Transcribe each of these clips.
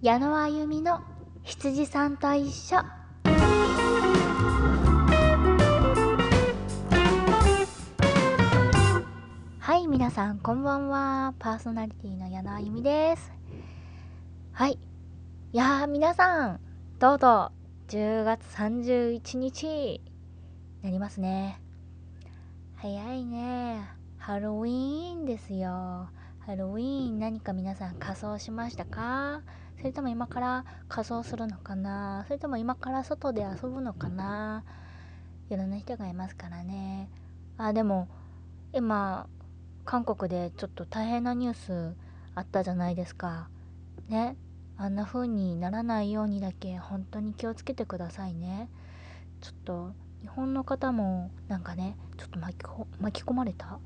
矢野あゆみの羊さんと一緒。はい皆さんこんばんは。パーソナリティの矢野あゆみです。はい。いや皆さんどうぞ。10月31日。なりますね。早いね。ハロウィーンですよ。ハロウィーン何か皆さん仮装しましたか？それとも今から仮装するのかな？それとも今から外で遊ぶのかな？いろんな人がいますからね。あでも今韓国でちょっと大変なニュースあったじゃないですか。ね？あんな風にならないようにだけ本当に気をつけてくださいね。ちょっと日本の方もなんかねちょっと巻き込まれた？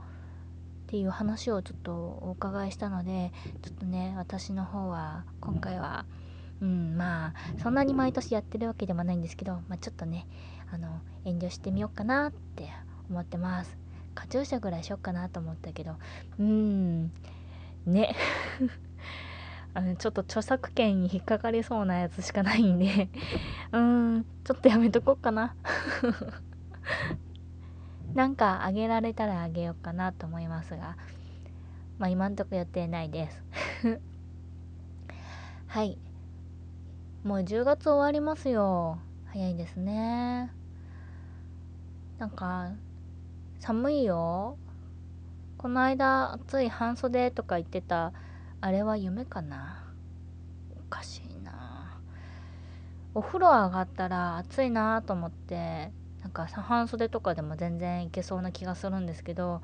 っていう話をちょっとお伺いしたのでちょっとね私の方は今回はうんまあそんなに毎年やってるわけでもないんですけど、まあ、ちょっとねあの遠慮してみようかなって思ってます。カチューシャぐらいしよっかなと思ったけどうんね。あのちょっと著作権に引っかかりそうなやつしかないんでうんちょっとやめとこうかな。なんかあげられたらあげようかなと思いますが、まあ今んとこ予定ないです はい。もう10月終わりますよ。早いですね。なんか、寒いよ。この間、暑い半袖とか言ってた、あれは夢かな？おかしいな。お風呂上がったら暑いなと思ってか半袖とかでも全然いけそうな気がするんですけど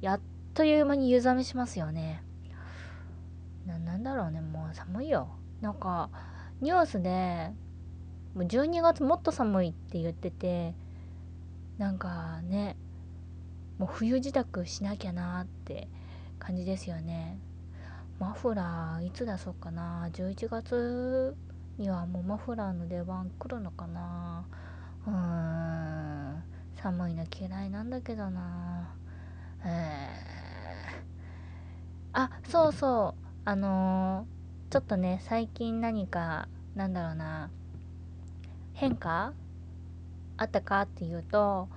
やっという間に湯冷めしますよね。なんだろうねもう寒いよ。なんかニュースでもう12月もっと寒いって言っててなんかねもう冬支度しなきゃなって感じですよね。マフラーいつ出そうかな。11月にはもうマフラーの出番来るのかな。うーん。寒いの嫌いなんだけどな。えー、あそうそう。あのー、ちょっとね最近何かなんだろうな。変化？あったかっていうと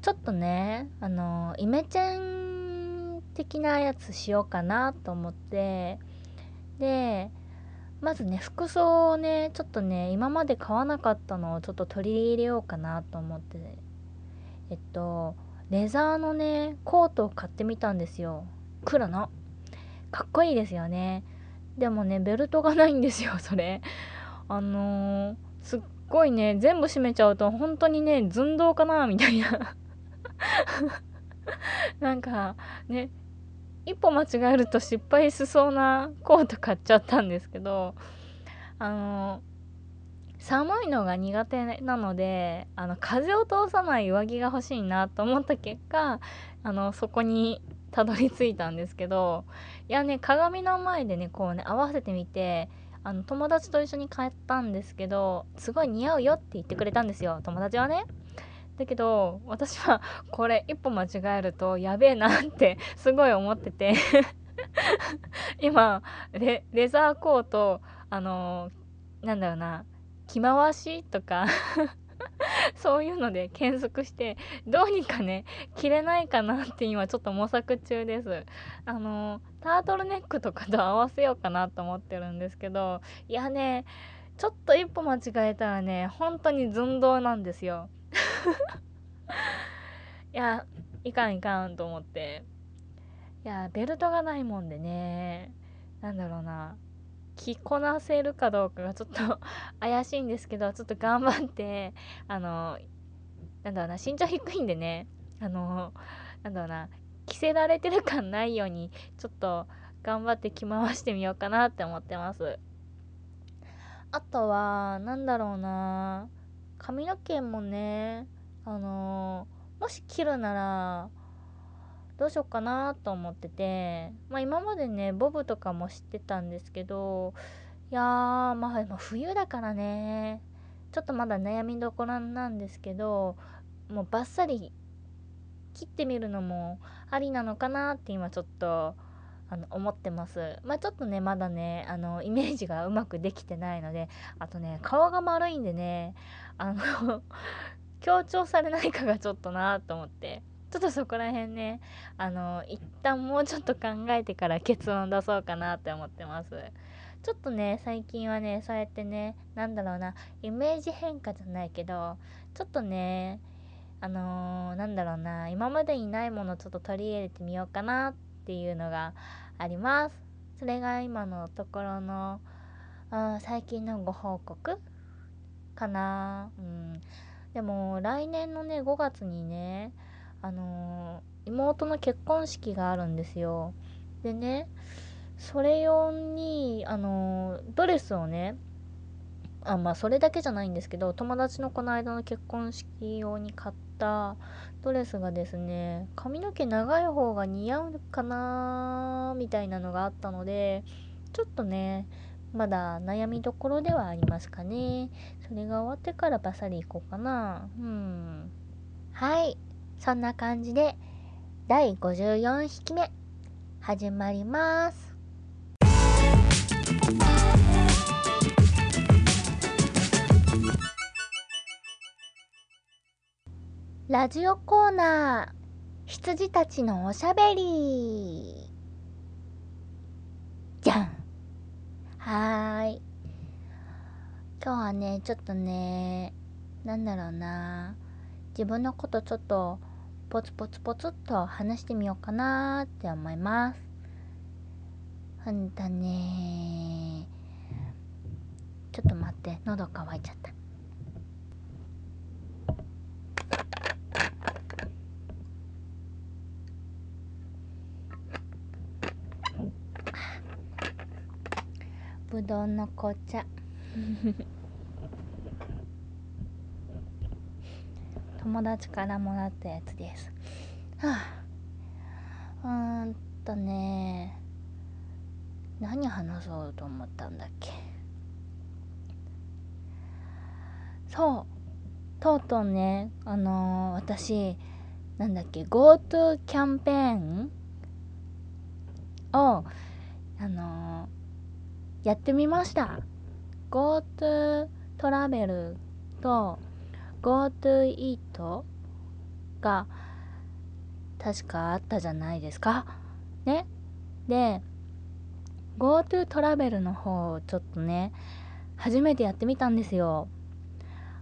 ちょっとねあのー、イメチェン的なやつしようかなと思って。でまずね服装をねちょっとね今まで買わなかったのをちょっと取り入れようかなと思って。えっとレザーのねコートを買ってみたんですよ。黒の。かっこいいですよね。でもねベルトがないんですよ それ。あのー、すっごいね全部閉めちゃうと本当にね寸胴かなみたいな。なんかね一歩間違えると失敗しそうなコート買っちゃったんですけどあの寒いのが苦手なのであの風を通さない上着が欲しいなと思った結果あのそこにたどり着いたんですけどいやね鏡の前でねこうね合わせてみてあの友達と一緒に帰ったんですけどすごい似合うよって言ってくれたんですよ友達はね。だけど私はこれ一歩間違えるとやべえなってすごい思ってて。今レレザーコートあのー、なんだろうな着回しとか そういうので検索してどうにかね着れないかなって今ちょっと模索中です。あのタートルネックとかと合わせようかなと思ってるんですけどいやねちょっと一歩間違えたらね本当に寸胴なんですよ。いやいかんいかんと思って。いやベルトがないもんでね。なんだろうな。着こなせるかどうかがちょっと 怪しいんですけどちょっと頑張ってあのなんだろうな身長低いんでね。あのなんだろうな。着せられてる感ないようにちょっと頑張って着回してみようかなって思ってます。あとはなんだろうな。髪の毛もねあのー、もし切るならどうしようかなと思っててまあ今までねボブとかも知ってたんですけどいやーまあ冬だからねちょっとまだ悩みどころなんですけどもうバッサリ切ってみるのもありなのかなって今ちょっとあの思ってます。まあちょっとねまだねあのイメージがうまくできてないのであとね顔が丸いんでねあの強調されないかがちょっとなと思って。ちょっとそこら辺ねあの一旦もうちょっと考えてから結論出そうかなって思ってます。ちょっとね最近はねそうやってねなんだろうなイメージ変化じゃないけどちょっとねあのー、なんだろうな今までにないものちょっと取り入れてみようかなっていうのがあります。それが今のところの、うん、最近のご報告かな。うん。でも来年のね5月にねあのー、妹の結婚式があるんですよ。でねそれ用にあのー、ドレスをねあまあそれだけじゃないんですけど友達のこの間の結婚式用に買ったドレスがですね髪の毛長い方が似合うかなみたいなのがあったのでちょっとねまだ悩みどころではありますかね。それが終わってからバサリいこうかな。うん。はい。そんな感じで第54匹目始まります。ラジオコーナー羊たちのおしゃべりじゃんはーい今日はねちょっとねなんだろうな。自分のことちょっとポツポツポツっと話してみようかなって思います。ほんとね。ちょっと待って喉乾いちゃった。ぶどうの紅茶 友達からもらったやつです。はあ。うーんとね。何話そうと思ったんだっけ。そう。とうとうねあのー、私なんだっけ GoTo キャンペーンをあのーやってみました。GoTo トラベルと GoTo イートが確かあったじゃないですか。ね。で GoTo トラベルの方をちょっとね初めてやってみたんですよ。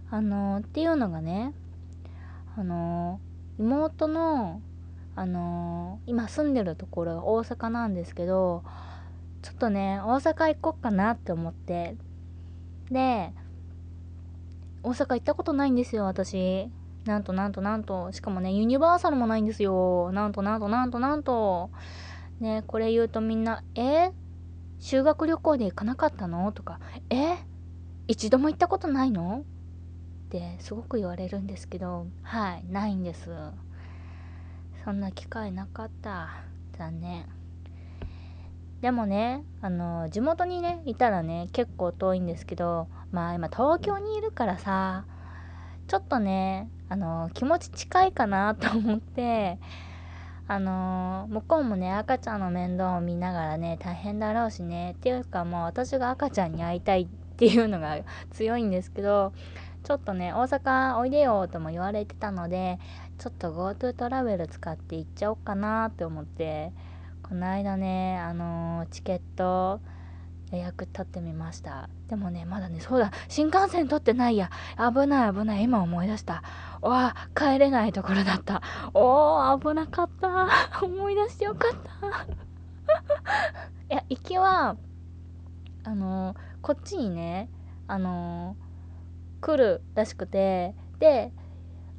あのっていうのがねあの妹のあの今住んでるところが大阪なんですけどちょっとね大阪行こっかなって思ってで大阪行ったことないんですよ私。なんとなんとなんと。しかもねユニバーサルもないんですよ。なんとなんとなんとなんと。ねこれ言うとみんな「え？修学旅行で行かなかったの?」とか「え？一度も行ったことないの?」ってすごく言われるんですけどはいないんです。そんな機会なかった。残念。でもねあの地元にねいたらね結構遠いんですけどまあ今東京にいるからさちょっとねあの気持ち近いかなと思ってあの向こうもね赤ちゃんの面倒を見ながらね大変だろうしねっていうかもう私が赤ちゃんに会いたいっていうのが 強いんですけどちょっとね大阪おいでよとも言われてたのでちょっと GoTo トラベル使って行っちゃおうかなって思ってこの間ねあのー、チケット予約取ってみました。でもねまだねそうだ新幹線取ってないや。危ない危ない。今思い出した。わ帰れないところだった。おー危なかった。思い出してよかった。いや行きはあのー、こっちにねあのー、来るらしくて。で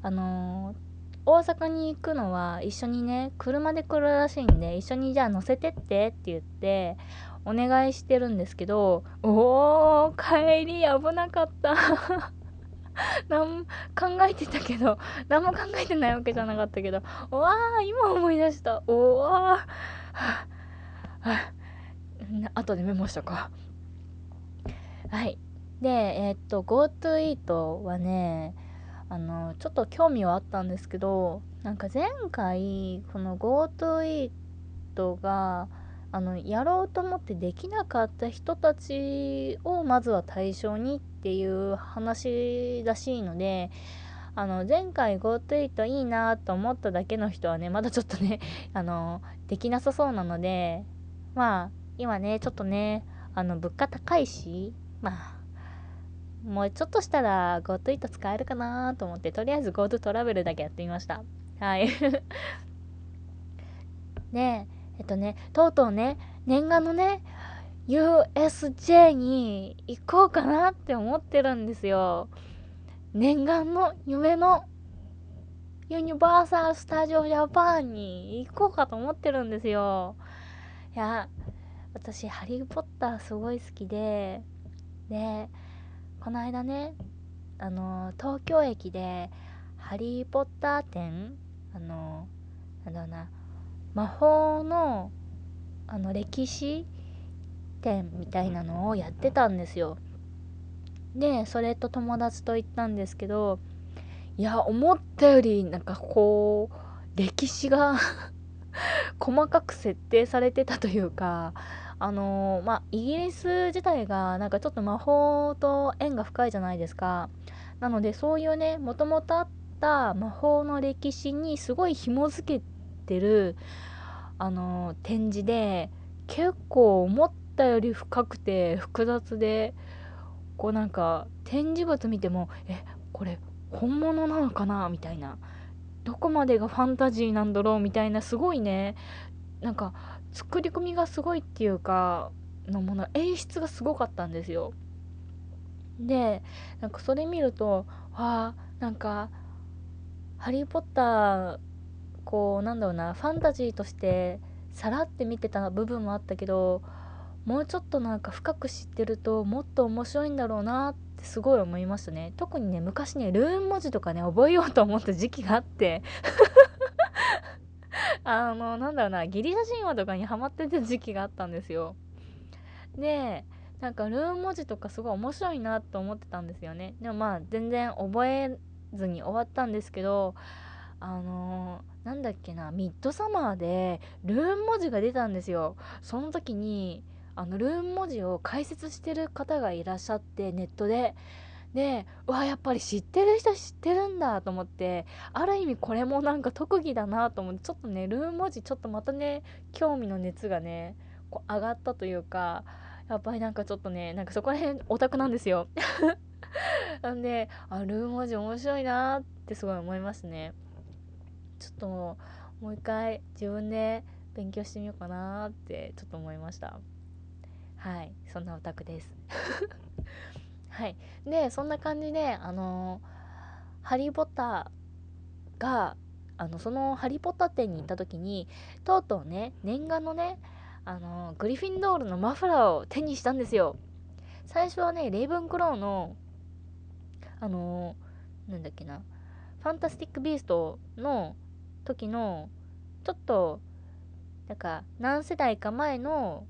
あのー大阪に行くのは一緒にね車で来るらしいんで一緒にじゃあ乗せてってって言ってお願いしてるんですけどおー帰り危なかった。何考えてたけど何も考えてないわけじゃなかったけどわー今思い出した。おわー後でメモしとこう。はい。でえー、っと GoTo イートはねあのちょっと興味はあったんですけどなんか前回この GoTo イートがあのやろうと思ってできなかった人たちをまずは対象にっていう話らしいのであの前回 GoTo いいなと思っただけの人はねまだちょっとね あのできなさそうなのでまあ今ねちょっとねあの物価高いしまあもうちょっとしたら GoTo イート使えるかなと思ってとりあえず GoTo トラベルだけやってみましたはい ねええっとね、とうとうね、念願のね、USJ に行こうかなって思ってるんですよ。念願の夢のユニバーサル・スタジオ・ジャパンに行こうかと思ってるんですよ。いや、私、ハリー・ポッターすごい好きで、で、この間ね、あの、東京駅で、ハリー・ポッター展あの、なんだろうな、魔法のあの歴史展みたいなのをやってたんですよ。でそれと友達と行ったんですけどいや思ったよりなんかこう歴史が 細かく設定されてたというかあのー、まあイギリス自体がなんかちょっと魔法と縁が深いじゃないですか。なのでそういうねもともとあった魔法の歴史にすごい紐付けてるあの展示で結構思ったより深くて複雑でこうなんか展示物見てもえこれ本物なのかな？みたいな。どこまでがファンタジーなんだろう？みたいなすごいねなんか作り込みがすごいっていうかのもの演出がすごかったんですよ。でなんかそれ見るとわあなんか「ハリー・ポッター」こうなんだろうなファンタジーとしてさらって見てた部分もあったけどもうちょっとなんか深く知ってるともっと面白いんだろうなってすごい思いましたね。特にね昔ねルーン文字とかね覚えようと思った時期があって。あのなんだろうなギリシャ神話とかにハマってた時期があったんですよ。でなんかルーン文字とかすごい面白いなと思ってたんですよね。でもまあ全然覚えずに終わったんですけどあのー、なんだっけなミッドサマーでルーン文字が出たんですよ。その時にあのルーン文字を解説してる方がいらっしゃってネットで。でうわやっぱり知ってる人知ってるんだと思ってある意味これもなんか特技だなと思ってちょっとねルーン文字ちょっとまたね興味の熱がねこう上がったというかやっぱりなんかちょっとねなんかそこら辺オタクなんですよ。なんであルーン文字面白いなってすごい思いますね。ちょっともう一回自分で勉強してみようかなってちょっと思いました。はいそんなオタクです。はい。でそんな感じであのハリー・ポッターがあのそのハリー・ポッター展に行った時にとうとうね念願のねあのグリフィンドールのマフラーを手にしたんですよ。最初はねレイブンクローのあのなんだっけなファンタスティック・ビーストの時のちょっとなんか何世代か前の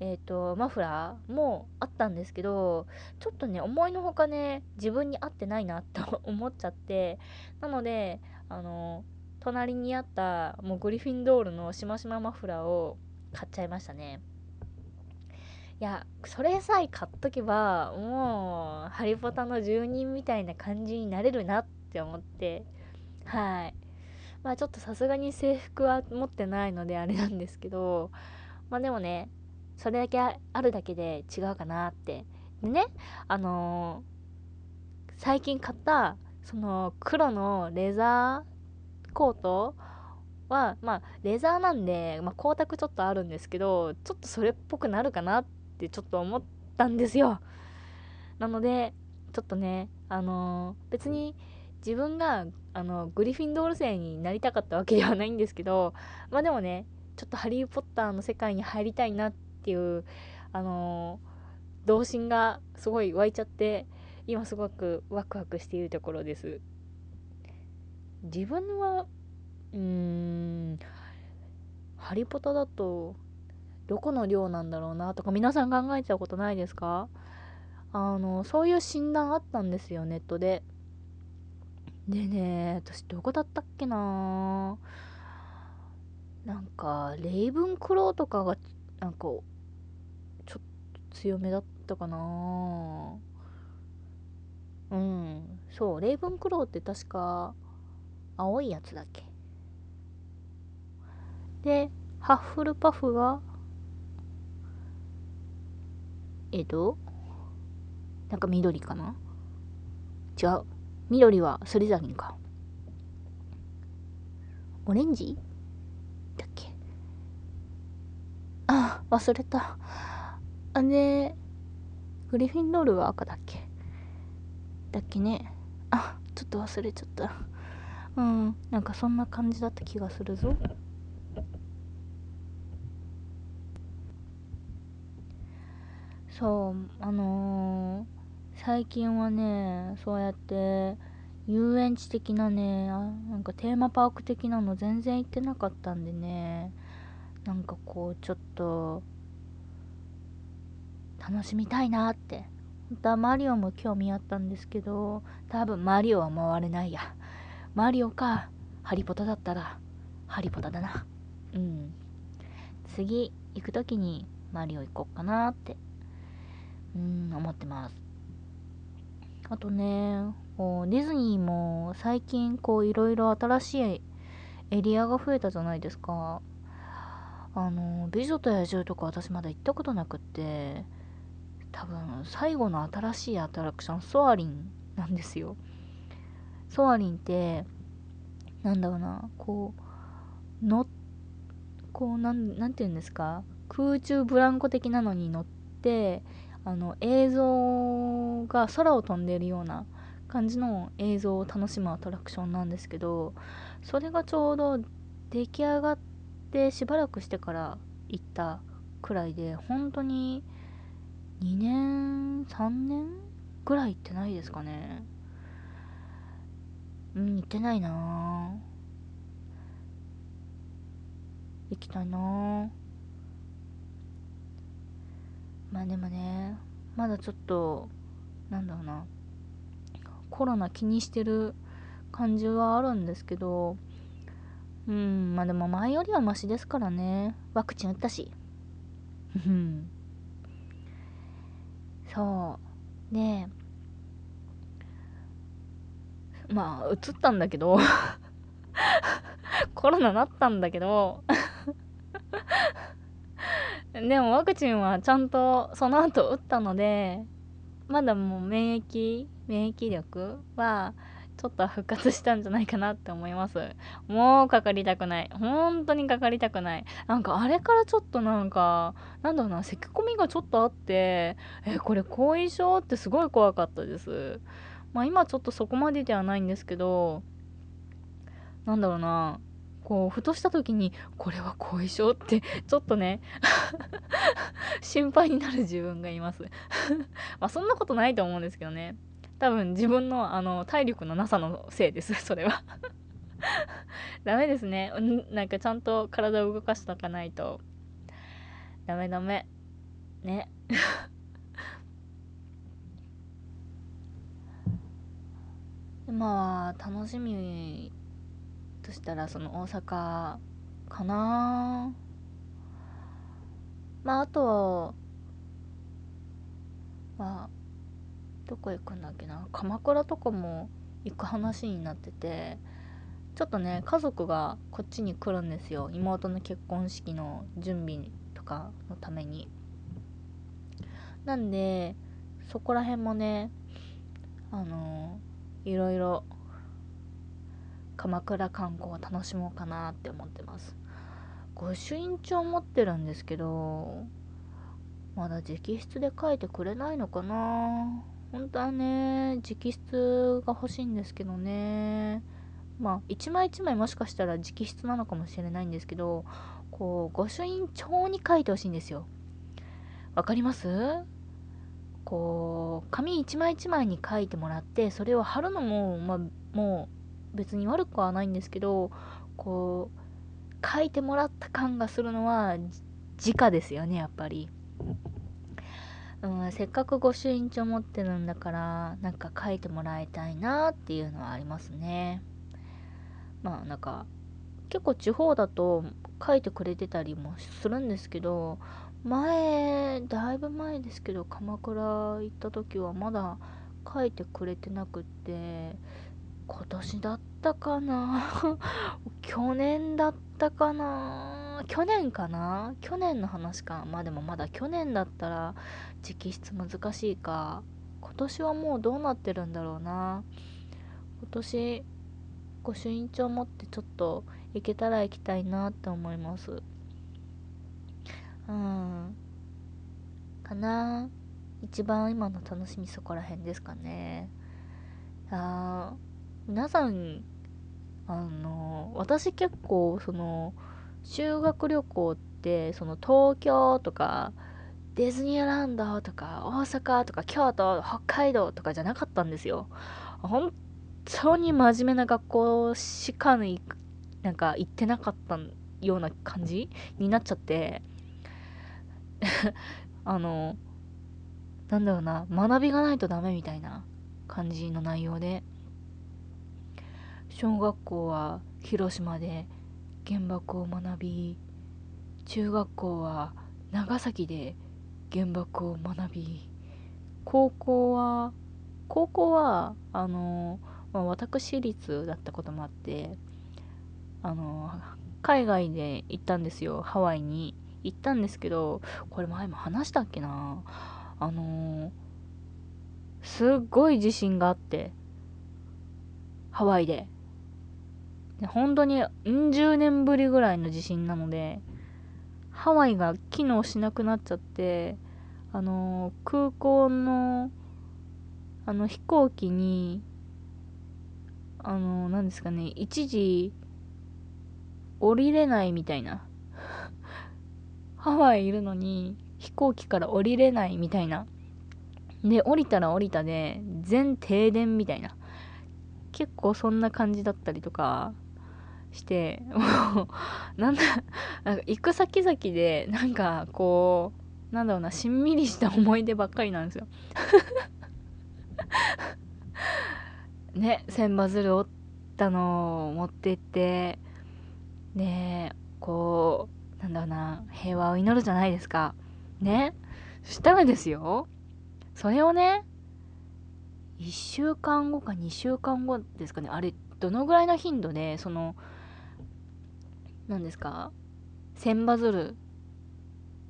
えっ、ー、とマフラーもあったんですけどちょっとね思いのほかね自分に合ってないなと 思っちゃってなのであの隣にあったもうグリフィンドールのしましまマフラーを買っちゃいましたね。いやそれさえ買っとけばもうハリポタの住人みたいな感じになれるなって思って。はい。まあちょっとさすがに制服は持ってないのであれなんですけどまあでもねそれだけあるだけで違うかなって。でねあのー、最近買ったその黒のレザーコートはまあレザーなんで、まあ、光沢ちょっとあるんですけどちょっとそれっぽくなるかなってちょっと思ったんですよ。なのでちょっとねあのー、別に自分があのグリフィンドール生になりたかったわけではないんですけどまあでもねちょっとハリー・ポッターの世界に入りたいなっていうあのー、童心がすごい湧いちゃって今すごくワクワクしているところです。自分はうーんハリポタだとどこの寮なんだろうなとか皆さん考えたことないですか？あのそういう診断あったんですよネットで。でね私どこだったっけな？なんかレイブンクローとかがなんか強めだったかな。うんそうレイブンクローって確か青いやつだっけ。でハッフルパフがえっとなんか緑かな。違う緑はスリザリンか。オレンジだっけ。あ忘れた。あでグリフィンドールは赤だっけ？だっけね。あちょっと忘れちゃった。うん。なんかそんな感じだった気がするぞ。そうあのー、最近はねそうやって遊園地的なねあなんかテーマパーク的なの全然行ってなかったんでね。なんかこうちょっと楽しみたいなって。本当はマリオも興味あったんですけど多分マリオは回れないや。マリオかハリポタだったらハリポタだな。うん。次行く時にマリオ行こうかなってうん思ってます。あとねこうディズニーも最近こういろいろ新しいエリアが増えたじゃないですか。あの美女と野獣とか私まだ行ったことなくって多分最後の新しいアトラクションソアリンなんですよ。ソアリンってなんだろうなこうのこうなんなんて言うんですか？空中ブランコ的なのに乗ってあの映像が空を飛んでるような感じの映像を楽しむアトラクションなんですけどそれがちょうど出来上がってしばらくしてから行ったくらいで本当に2年？3年ぐらい行ってないですかね。うん行ってないな。行きたいな。まあでもねまだちょっとなんだろうな。コロナ気にしてる感じはあるんですけどうんまあでも前よりはマシですからね。ワクチン打ったし。うん。そう。でまあうつったんだけど コロナなったんだけど でもワクチンはちゃんとその後打ったのでまだもう免疫免疫力はちょっと復活したんじゃないかなって思います。もうかかりたくない。本当にかかりたくない。なんかあれからちょっとなんかなんだろうな咳込みがちょっとあってえこれ後遺症ってすごい怖かったです。まあ今ちょっとそこまでではないんですけどなんだろうなこうふとした時にこれは後遺症ってちょっとね 心配になる自分がいます。まあそんなことないと思うんですけどね。多分自分のあの体力のなさのせいです それは。ダメですね。なんかちゃんと体を動かしておかないと。ダメダメ。ね。まあ楽しみとしたらその大阪かな。まああとはどこ行くんだっけな？鎌倉とかも行く話になっててちょっとね家族がこっちに来るんですよ。妹の結婚式の準備とかのために。なんでそこら辺もねあのいろいろ鎌倉観光を楽しもうかなって思ってます。御朱印帳持ってるんですけどまだ直筆で書いてくれないのかな？本当はね直筆が欲しいんですけどね。まあ一枚一枚もしかしたら直筆なのかもしれないんですけどこう御朱印帳に書いてほしいんですよ。わかります？こう紙一枚一枚に書いてもらってそれを貼るのも、まあ、もう別に悪くはないんですけどこう書いてもらった感がするのは直ですよねやっぱり、うん、せっかく御朱印帳持ってるんだからなんか書いてもらいたいなっていうのはありますね。まあなんか結構地方だと書いてくれてたりもするんですけど前だいぶ前ですけど鎌倉行った時はまだ書いてくれてなくって今年だったかな？去年だったかな？去年かな？去年の話か。まあでもまだ去年だったら直筆難しいか。今年はもうどうなってるんだろうな。今年御朱印帳持ってちょっと行けたら行きたいなって思います。うん。かな。一番今の楽しみそこら辺ですかね。あ皆さんあの私結構その修学旅行ってその東京とかディズニーランドとか大阪とか京都北海道とかじゃなかったんですよ。本当に真面目な学校しかなんか行ってなかったような感じになっちゃって。あのなんだろうな学びがないとダメみたいな感じの内容で。小学校は広島で原爆を学び中学校は長崎で原爆を学び高校は高校はあの、まあ、私立だったこともあってあの海外で行ったんですよハワイに。行ったんですけどこれ前も話したっけな？あのすっごい地震があってハワイで。本当にうん十年ぶりぐらいの地震なのでハワイが機能しなくなっちゃってあの空港のあの飛行機にあの何ですかね一時降りれないみたいな。ハワイいるのに飛行機から降りれないみたいな。で降りたら降りたで全停電みたいな。結構そんな感じだったりとか。してもうなんだなんか行く先々でなんかこうなんだろうなしんみりした思い出ばっかりなんですよ。ね千羽鶴折ったのを持ってってねこうなんだろうな平和を祈るじゃないですか。ねそしたらですよそれをね1週間後か2週間後ですかねあれどのぐらいの頻度でその何ですか？千羽鶴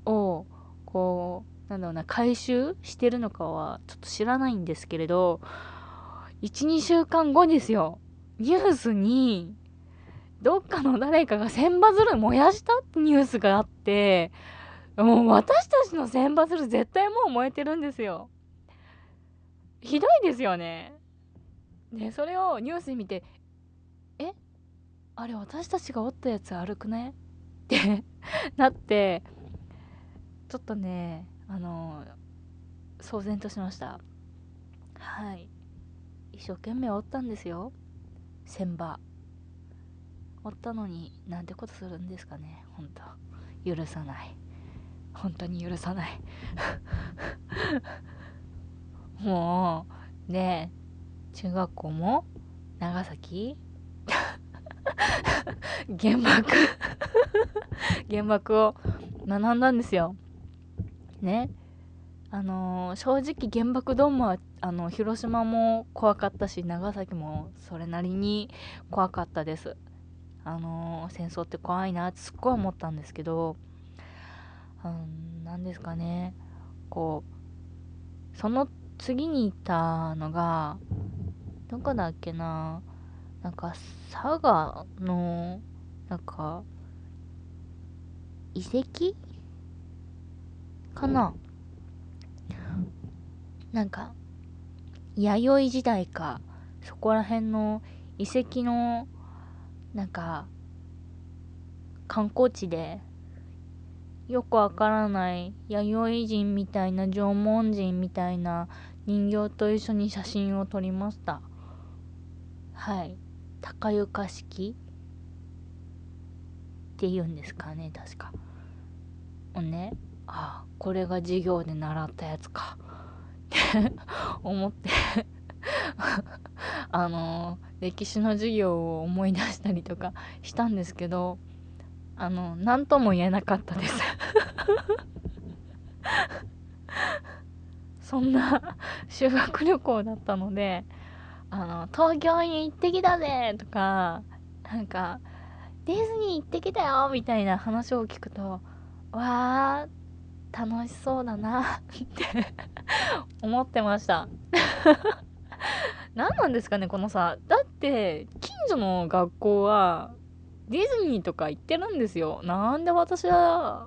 をこうなんだろうな回収してるのかはちょっと知らないんですけれど12週間後ですよ。ニュースにどっかの誰かが千羽鶴燃やしたってニュースがあってもう私たちの千羽鶴絶対もう燃えてるんですよ。ひどいですよね。でそれをニュースで見てえ？あれ私たちが折ったやつ悪くない？ってなってちょっとねあの騒然としました。はい。一生懸命折ったんですよ。千羽。折ったのになんてことするんですかね。本当。許さない。本当に許さない。もうね中学校も長崎 原爆 原爆を学んだんですよ。ね。あのー、正直原爆ドームはあの広島も怖かったし長崎もそれなりに怖かったです。あのー、戦争って怖いなってすっごい思ったんですけど、何ですかねこうその次に行ったのがどこだっけななんか佐賀のなんか遺跡？かな？なんか弥生時代かそこら辺の遺跡のなんか観光地でよくわからない弥生人みたいな縄文人みたいな人形と一緒に写真を撮りました。はい。高床式？って言うんですかね確か。をねあこれが授業で習ったやつか。って 思って。あの歴史の授業を思い出したりとかしたんですけどあの何とも言えなかったです。そんな修学旅行だったのであの東京に行ってきたぜとかなんかディズニー行ってきたよみたいな話を聞くとわー楽しそうだなって思ってました。何なんですかねこのさだって近所の学校はディズニーとか行ってるんですよ。なんで私は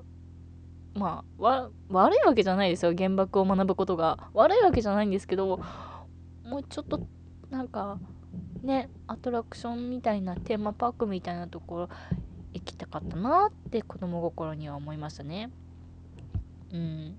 まあ悪いわけじゃないですよ。原爆を学ぶことが悪いわけじゃないんですけどもうちょっとなんかねアトラクションみたいなテーマパークみたいなところ行きたかったなって子供心には思いましたね。うん。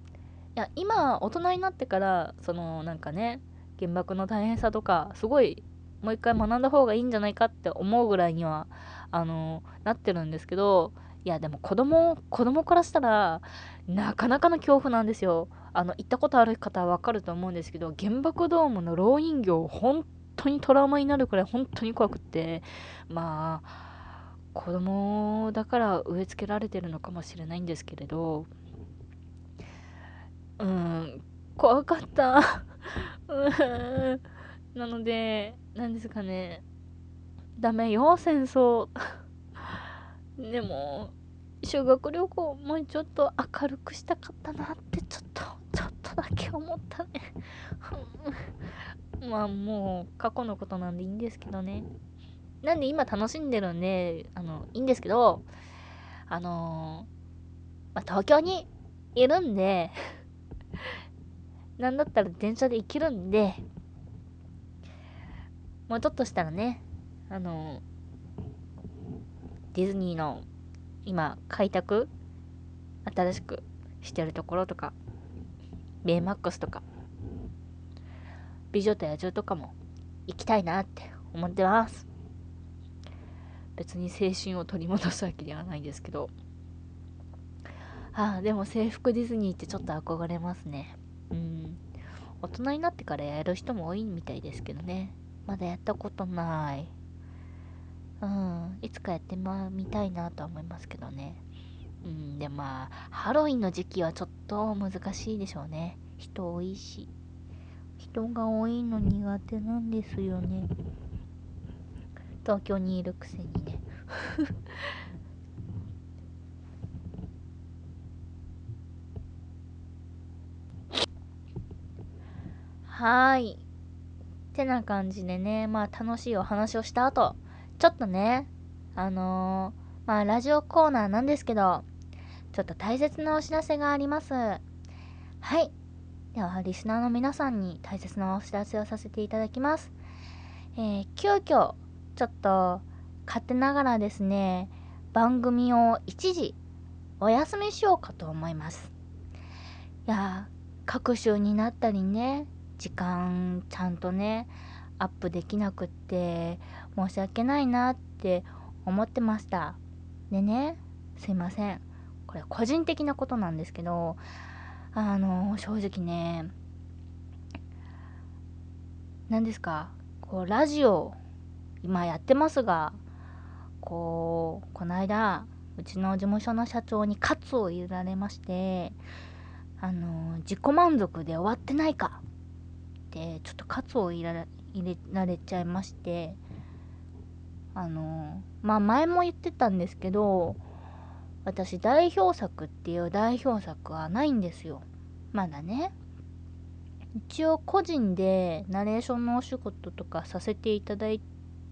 いや今大人になってからそのなんかね原爆の大変さとかすごいもう一回学んだ方がいいんじゃないかって思うぐらいにはあのなってるんですけどいやでも子供子供からしたらなかなかの恐怖なんですよ。あの行ったことある方はわかると思うんですけど原爆ドームの蝋人形本当にトラウマになるくらい本当に怖くってまあ子供だから植え付けられてるのかもしれないんですけれどうん怖かった。なので何ですかね。ダメよ戦争。でも修学旅行もうちょっと明るくしたかったなってちょっとちょっとだけ思ったね。まあもう過去のことなんでいいんですけどね。なんで今楽しんでるんであのいいんですけどあのー、まあ、東京にいるんで なんだったら電車で行けるんでもうちょっとしたらねあのディズニーの今開拓新しくしてるところとかベイマックスとか美女と野獣とかも行きたいなって思ってます。別に青春を取り戻すわけではないですけど。ああでも制服ディズニーってちょっと憧れますね。うん。大人になってからやる人も多いみたいですけどね。まだやったことない。うん、いつかやってみたいなとは思いますけどね。うん、でまあ、ハロウィンの時期はちょっと難しいでしょうね。人多いし。人が多いの苦手なんですよね。東京にいるくせにね。はーい。てな感じでね、まあ楽しいお話をした後、ちょっとね、あのー、まあ、ラジオコーナーなんですけど、ちょっと大切なお知らせがあります。はい。では、リスナーの皆さんに大切なお知らせをさせていただきます。えー、急遽、ちょっと、勝手ながらですね、番組を一時、お休みしようかと思います。いや各週になったりね、時間ちゃんとね、アップできなくって申し訳ないなって思ってましたでねすいませんこれ個人的なことなんですけどあの正直ね何ですかこうラジオ今やってますがこうこの間うちの事務所の社長に喝を入れられましてあの自己満足で終わってないかってちょっと喝を入れられちゃいましてあのまあ前も言ってたんですけど私代表作っていう代表作はないんですよ。まだね。一応個人でナレーションのお仕事とかさせていただい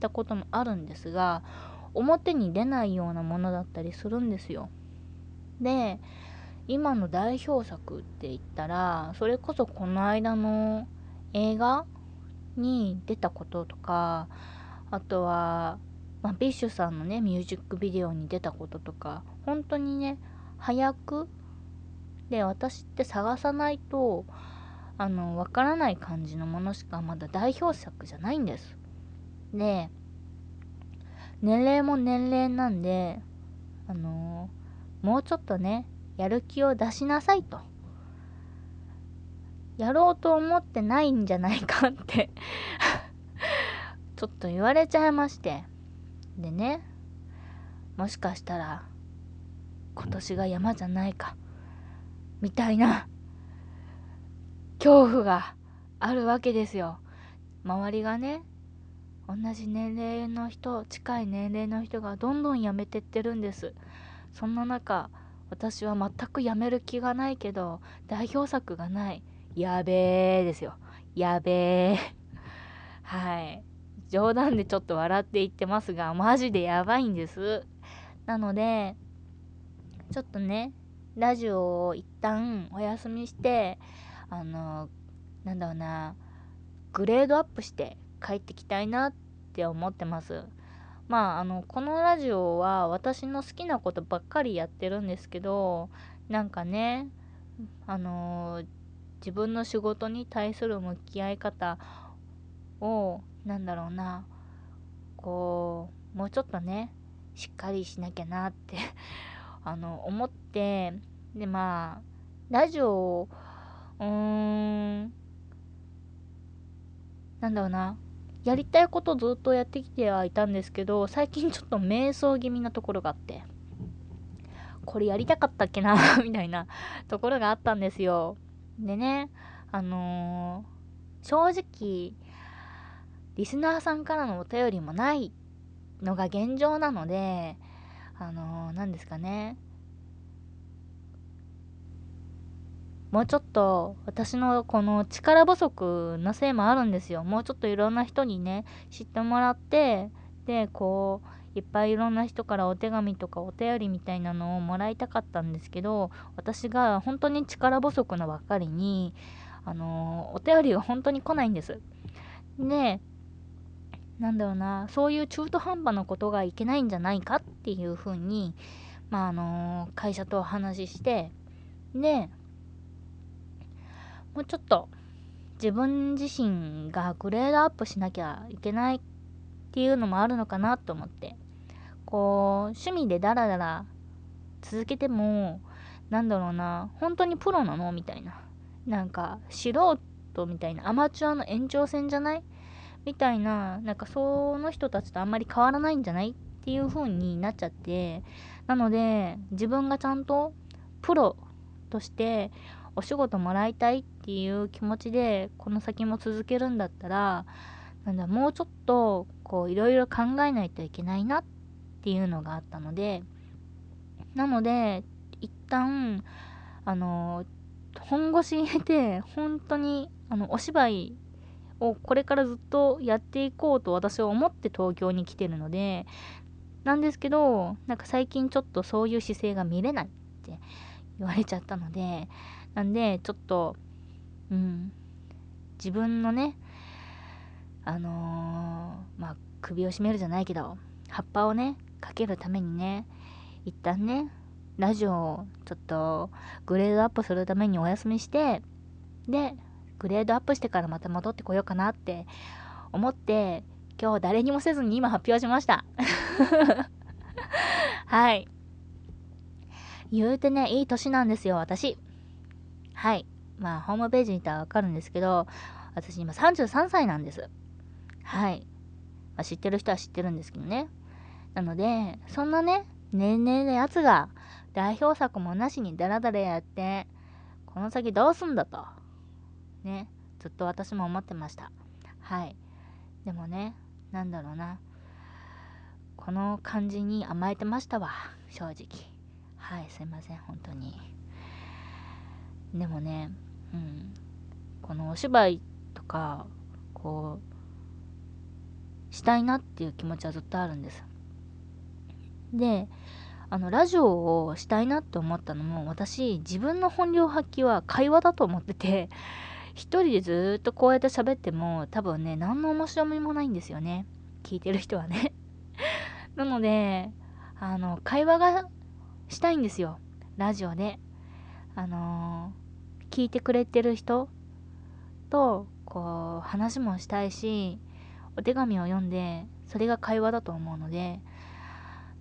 たこともあるんですが表に出ないようなものだったりするんですよ。で今の代表作って言ったらそれこそこの間の映画に出たこととかあとは、まあ、 BiSH さんのねミュージックビデオに出たこととか本当にね端役で私って探さないとあのわからない感じのものしかまだ代表作じゃないんです。で年齢も年齢なんであのもうちょっとねやる気を出しなさいと。やろうと思ってないんじゃないかって ちょっと言われちゃいまして。でねもしかしたら今年が山じゃないかみたいな恐怖があるわけですよ。周りがね同じ年齢の人近い年齢の人がどんどん辞めてってるんです。そんな中私は全く辞める気がないけど代表作がない。やべえですよ。やべえはい。冗談でちょっと笑って言ってますがマジでやばいんです。なのでちょっとねラジオを一旦お休みしてあのなんだろうなグレードアップして帰ってきたいなって思ってます。まああのこのラジオは私の好きなことばっかりやってるんですけどなんかねあの自分の仕事に対する向き合い方をなんだろうな。こうもうちょっとねしっかりしなきゃなって あの思ってでまあラジオうーんなんだろうな。やりたいことずっとやってきてはいたんですけど最近ちょっと迷走気味なところがあってこれやりたかったっけな みたいなところがあったんですよ。でねあのー、正直リスナーさんからのお便りもないのが現状なのであの何、ですかねもうちょっと私のこの力不足のせいもあるんですよ。もうちょっといろんな人にね、知ってもらって、で、こう、いっぱいいろんな人からお手紙とかお便りみたいなのをもらいたかったんですけど、私が本当に力不足なばかりに、あのお便りが本当に来ないんです。で、なんだろうな、そういう中途半端なことがいけないんじゃないかっていうふうに、まあ、あの会社とお話しして、で、もうちょっと自分自身がグレードアップしなきゃいけないっていうのもあるのかなと思ってこう趣味でダラダラ続けてもなんだろうな本当にプロなの？みたいな。なんか素人みたいなアマチュアの延長戦じゃない？みたいななんかその人たちとあんまり変わらないんじゃないっていう風になっちゃってなので自分がちゃんとプロとしてお仕事もらいたいっていう気持ちでこの先も続けるんだったらなんだもうちょっとこういろいろ考えないといけないなっていうのがあったのでなので一旦あの本腰入れて本当にあのお芝居をこれからずっとやっていこうと私は思って東京に来てるのでなんですけどなんか最近ちょっとそういう姿勢が見れないって言われちゃったのでなんで、ちょっと、うん、自分のね、あのー、まあ、首を絞めるじゃないけど、葉っぱをね、かけるためにね、一旦ね、ラジオをちょっとグレードアップするためにお休みして、で、グレードアップしてからまた戻ってこようかなって思って、今日誰にもせずに今発表しました。はい。言うてね、いい年なんですよ、私。はい。まあ、ホームページ見たらわかるんですけど、私今33歳なんです。はい。まあ、知ってる人は知ってるんですけどね。なので、そんなね、年齢のやつが代表作もなしにダラダラやって、この先どうすんだと。ね。ずっと私も思ってました。はい。でもね、なんだろうな。この感じに甘えてましたわ。正直。はい、すいません、本当に。でもね、うん、このお芝居とかこうしたいなっていう気持ちはずっとあるんですであのラジオをしたいなって思ったのも私自分の本領発揮は会話だと思ってて一人でずっとこうやって喋っても多分ね何の面白みもないんですよね。聞いてる人はね。なのであの会話がしたいんですよ。ラジオで。あのー聞いてくれてる人とこう話もしたいしお手紙を読んでそれが会話だと思うので。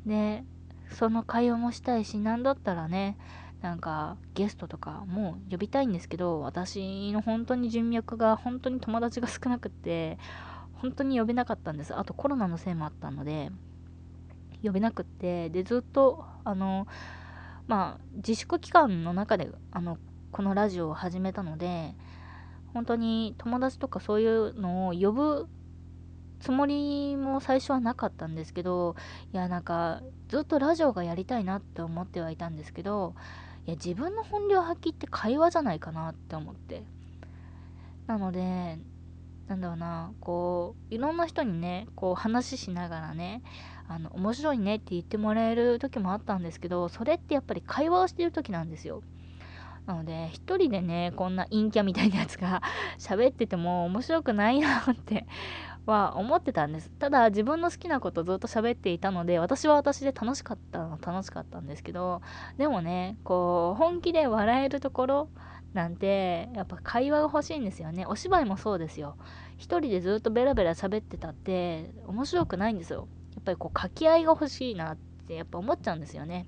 でその会話もしたいし何だったらねなんかゲストとかも呼びたいんですけど私の本当に人脈が本当に友達が少なくて本当に呼べなかったんです。あとコロナのせいもあったので呼べなくってでずっとあのまあ自粛期間の中であのこのラジオを始めたので本当に友達とかそういうのを呼ぶつもりも最初はなかったんですけどいやなんかずっとラジオがやりたいなって思ってはいたんですけどいや自分の本領発揮って会話じゃないかなって思って。なのでなんだろうなこういろんな人にねこう話しながらねあの面白いねって言ってもらえる時もあったんですけどそれってやっぱり会話をしてる時なんですよ。なので一人でねこんな陰キャみたいなやつが 喋ってても面白くないなっては思ってたんです。ただ自分の好きなことずっと喋っていたので私は私で楽しかったの楽しかったんですけどでもねこう本気で笑えるところなんてやっぱ会話が欲しいんですよね。お芝居もそうですよ。一人でずっとベラベラ喋ってたって面白くないんですよ。やっぱりこう掛け合いが欲しいなってやっぱ思っちゃうんですよね。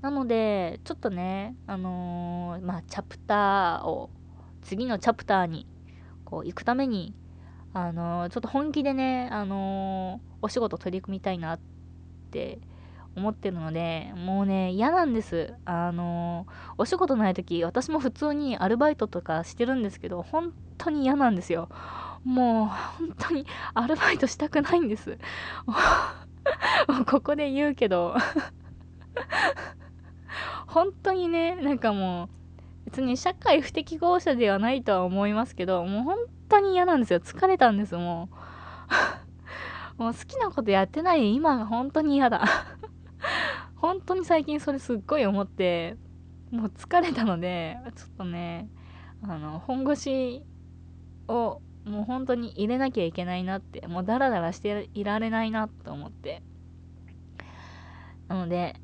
なのでちょっとねあのー、まあチャプターを次のチャプターにこう行くためにあの、ちょっと本気でね、あの、お仕事取り組みたいなって思ってるので、もうね、嫌なんです。あの、お仕事ない時、私も普通にアルバイトとかしてるんですけど、本当に嫌なんですよ。もう、本当にアルバイトしたくないんです。ここで言うけど 本当にね、なんかもう、別に社会不適合者ではないとは思いますけど、もう本当に嫌なんですよ。疲れたんです、もう。もう好きなことやってない今が本当に嫌だ。本当に最近それすっごい思って、もう疲れたので、ちょっとね、あの、本腰をもう本当に入れなきゃいけないなって、もうダラダラしていられないなと思って。なので、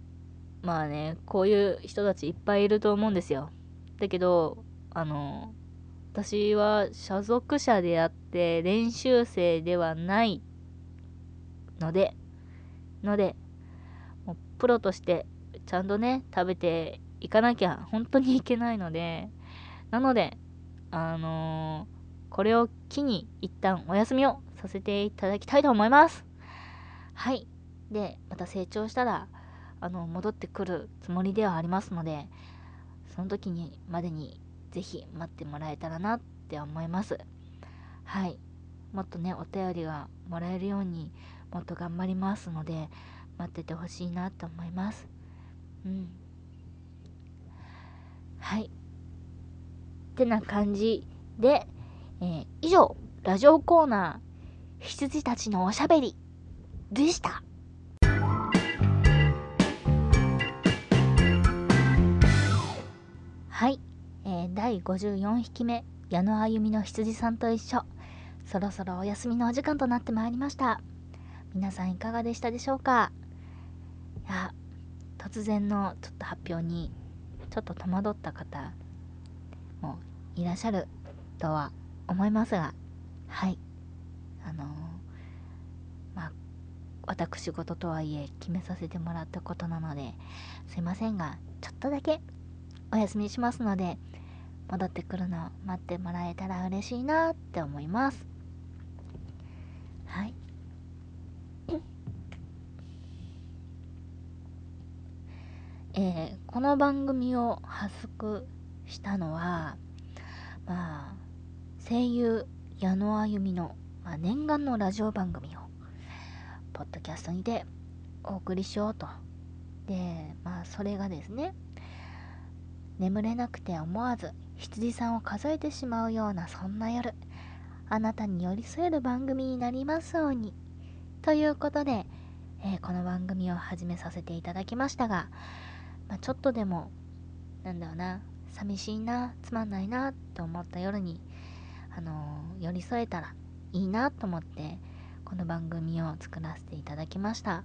まあね、こういう人たちいっぱいいると思うんですよ。だけど、あの、私は所属者であって練習生ではないので、ので、もうプロとしてちゃんとね、食べていかなきゃ本当にいけないので、なので、あのー、これを機に一旦お休みをさせていただきたいと思います。はい。で、また成長したら、あの、戻ってくるつもりではありますので、その時にまでにぜひ待ってもらえたらなって思います。はい。もっとねお便りがもらえるようにもっと頑張りますので待っててほしいなと思います。うん。はい。ってな感じで、えー、以上ラジオコーナー羊たちのおしゃべりでした。はい。えー、第54匹目矢野あゆみの羊さんと一緒。そろそろお休みのお時間となってまいりました。皆さんいかがでしたでしょうか？いや突然のちょっと発表にちょっと戸惑った方もいらっしゃるとは思いますが。はい。あのー、まあ私事とはいえ決めさせてもらったことなのですいませんがちょっとだけお休みしますので戻ってくるのを待ってもらえたら嬉しいなって思います。はい。えー、この番組を発足したのはまあ声優矢野あゆみの、まあ、念願のラジオ番組をポッドキャストにてお送りしようと。でまあそれがですね眠れなくて思わず羊さんを数えてしまうようなそんな夜あなたに寄り添える番組になりますように。ということで、えー、この番組を始めさせていただきましたが、まあ、ちょっとでもなんだろうな寂しいなつまんないなと思った夜に、あのー、寄り添えたらいいなと思ってこの番組を作らせていただきました。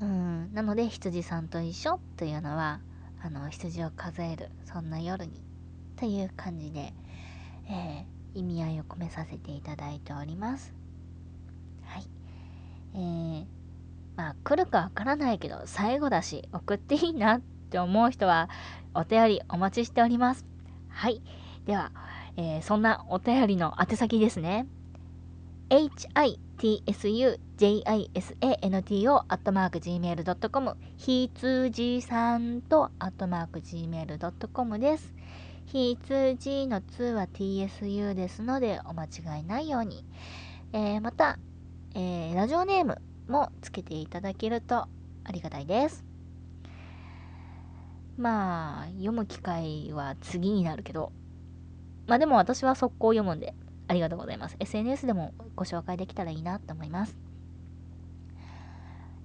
うんなので羊さんと一緒というのはあの羊を数えるそんな夜にという感じで、えー、意味合いを込めさせていただいております。はい。えー、まあ来るかわからないけど最後だし送っていいなって思う人はお便りお待ちしております。はい。では、えー、そんなお便りの宛先ですね。hitsu アットマーク gmail.com ひつじさんと gmail.com です。ひつじの2は tsu ですのでお間違いないように。えー、また、えー、ラジオネームもつけていただけるとありがたいです。まあ、読む機会は次になるけど、まあでも私は速攻読むんで、ありがとうございます。SNS でもご紹介できたらいいなと思います。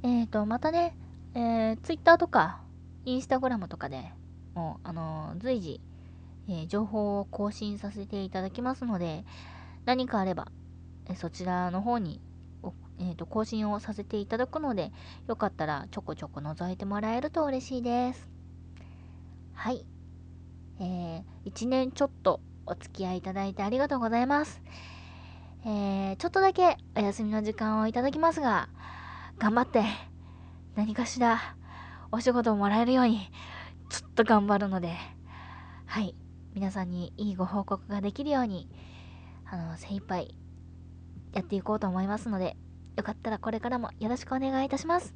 えっ、ー、と、またね、えー、Twitter とか、Instagram とかでもう、あのー、随時、えー、情報を更新させていただきますので、何かあれば、えそちらの方にえーと、更新をさせていただくので、よかったらちょこちょこ覗いてもらえると嬉しいです。はい。えー、1年ちょっとお付き合いいただいてありがとうございます。えー、ちょっとだけお休みの時間をいただきますが、頑張って何かしらお仕事をもらえるようにちょっと頑張るので、はい。皆さんにいいご報告ができるように、あの、精一杯やっていこうと思いますので、よかったらこれからもよろしくお願いいたします。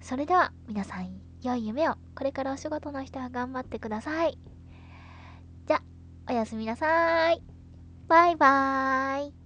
それでは皆さん、良い夢をこれからお仕事の人は頑張ってください。じゃ、おやすみなさい。バイバーイ。